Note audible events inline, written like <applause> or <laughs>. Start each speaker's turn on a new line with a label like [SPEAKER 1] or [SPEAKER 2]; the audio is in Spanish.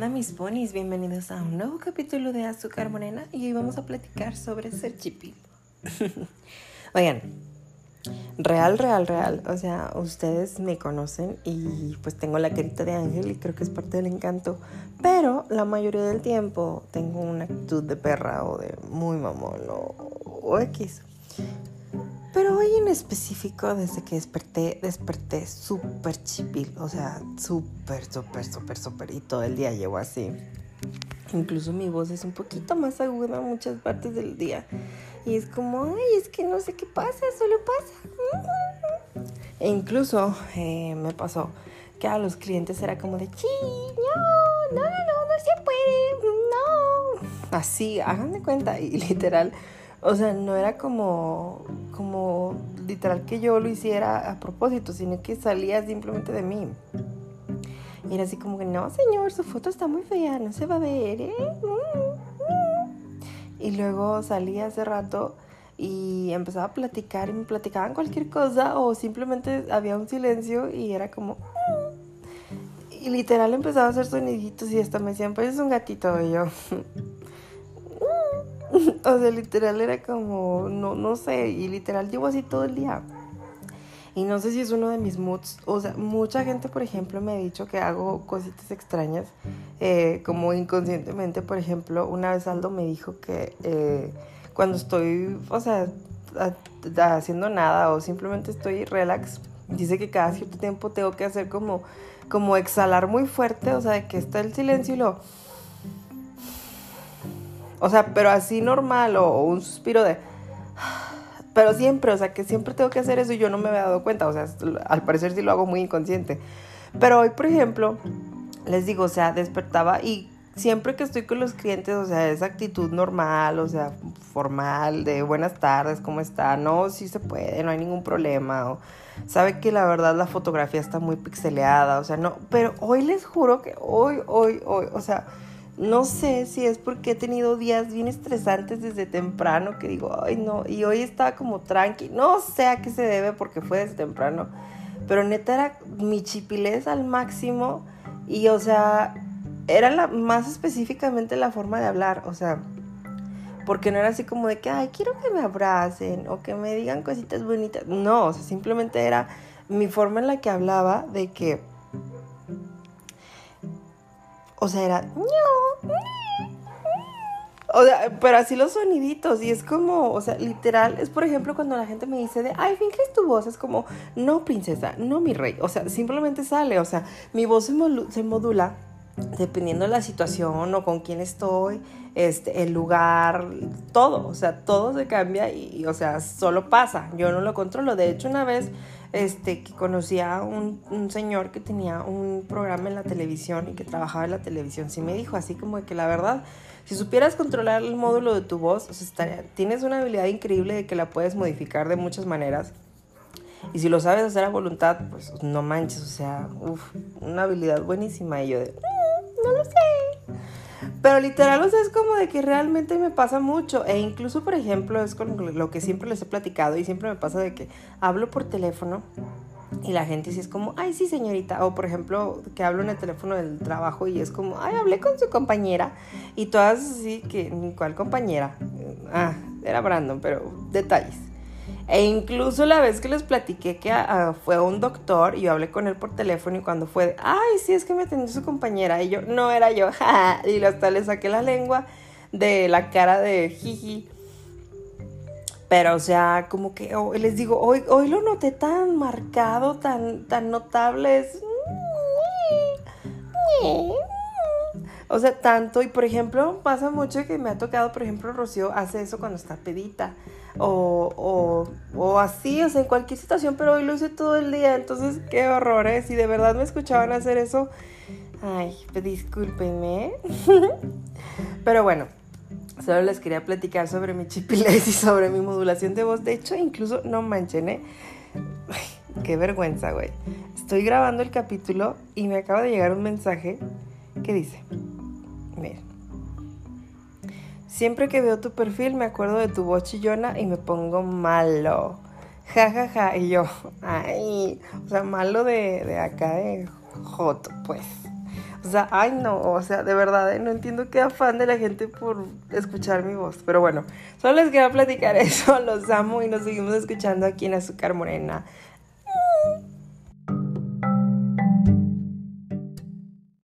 [SPEAKER 1] onda mis ponis? Bienvenidos a un nuevo capítulo de Azúcar Morena y hoy vamos a platicar sobre ser chipil. <laughs> Oigan, real, real, real, o sea, ustedes me conocen y pues tengo la carita de ángel y creo que es parte del encanto, pero la mayoría del tiempo tengo una actitud de perra o de muy mamón o X. Hoy en específico, desde que desperté, desperté súper chipil. O sea, súper, súper, súper, súper. Y todo el día llevo así. Incluso mi voz es un poquito más aguda en muchas partes del día. Y es como, ay, es que no sé qué pasa, solo pasa. E incluso eh, me pasó que a los clientes era como de, sí, no, no, no, no, no se puede, no. Así, hagan de cuenta. Y <laughs> literal o sea, no era como, como literal que yo lo hiciera a propósito, sino que salía simplemente de mí. Y era así como que, no, señor, su foto está muy fea, no se va a ver, ¿eh? Y luego salía hace rato y empezaba a platicar y me platicaban cualquier cosa o simplemente había un silencio y era como... Y literal empezaba a hacer soniditos y hasta me decían, pues es un gatito yo... <laughs> <laughs> o sea, literal era como, no, no sé, y literal llevo así todo el día. Y no sé si es uno de mis moods. O sea, mucha gente, por ejemplo, me ha dicho que hago cositas extrañas, eh, como inconscientemente. Por ejemplo, una vez Aldo me dijo que eh, cuando estoy, o sea, haciendo nada o simplemente estoy relax, dice que cada cierto tiempo tengo que hacer como, como exhalar muy fuerte, o sea, que está el silencio y lo o sea, pero así normal o, un suspiro de... Pero siempre, o sea, que siempre tengo que hacer eso y yo no me había dado cuenta. O sea, al parecer sí lo hago muy inconsciente. Pero hoy, por ejemplo, les digo, o sea, despertaba y siempre que estoy con los clientes, o sea, esa actitud normal, o sea, formal, de buenas tardes, ¿cómo está? No, sí se puede, no hay ningún problema. O, sabe que la verdad la fotografía está muy pixeleada, o sea, no. Pero hoy les juro que hoy, hoy, hoy, o sea no sé si es porque he tenido días bien estresantes desde temprano que digo, ay no, y hoy estaba como tranqui, no sé a qué se debe porque fue desde temprano, pero neta era mi chipilez al máximo y o sea, era la, más específicamente la forma de hablar, o sea, porque no era así como de que, ay, quiero que me abracen o que me digan cositas bonitas, no, o sea, simplemente era mi forma en la que hablaba de que o sea, era... O sea, pero así los soniditos y es como, o sea, literal, es por ejemplo cuando la gente me dice de, ay, finges tu voz, es como, no, princesa, no, mi rey, o sea, simplemente sale, o sea, mi voz se, modula dependiendo de la situación o con quién estoy, este, el lugar, todo, o sea, todo se cambia y, o sea, solo pasa, yo no lo controlo, de hecho una vez este, que conocía a un, señor que tenía un programa en la televisión y que trabajaba en la televisión. Sí me dijo así como que la verdad, si supieras controlar el módulo de tu voz, tienes una habilidad increíble de que la puedes modificar de muchas maneras. Y si lo sabes hacer a voluntad, pues no manches, o sea, una habilidad buenísima. Y yo de, mm, no lo sé. Pero literal, o sea, es como de que realmente me pasa mucho. E incluso, por ejemplo, es con lo que siempre les he platicado y siempre me pasa de que hablo por teléfono y la gente sí es como, ay, sí, señorita. O por ejemplo, que hablo en el teléfono del trabajo y es como, ay, hablé con su compañera. Y todas así que, ¿cuál compañera? Ah, era Brandon, pero detalles. E incluso la vez que les platiqué que fue un doctor y yo hablé con él por teléfono y cuando fue, ay, sí, es que me atendió su compañera y yo, no era yo, <laughs> y hasta le saqué la lengua de la cara de jiji. Pero, o sea, como que les digo, hoy, hoy lo noté tan marcado, tan, tan notable. O sea, tanto. Y por ejemplo, pasa mucho que me ha tocado, por ejemplo, Rocío hace eso cuando está pedita o, o, así, o sea, en cualquier situación, pero hoy lo hice todo el día, entonces qué horror, ¿eh? Si de verdad me escuchaban hacer eso, ay, pues discúlpenme. <laughs> pero bueno, solo les quería platicar sobre mi chipilez y sobre mi modulación de voz. De hecho, incluso, no manchen, ¿eh? qué vergüenza, güey. Estoy grabando el capítulo y me acaba de llegar un mensaje que dice, miren. Siempre que veo tu perfil me acuerdo de tu voz chillona y me pongo malo. Ja, ja, ja. Y yo, ay, o sea, malo de, de acá de joto, pues. O sea, ay no, o sea, de verdad, ¿eh? no entiendo qué afán de la gente por escuchar mi voz. Pero bueno, solo les quería platicar <laughs> eso, los amo y nos seguimos escuchando aquí en Azúcar Morena.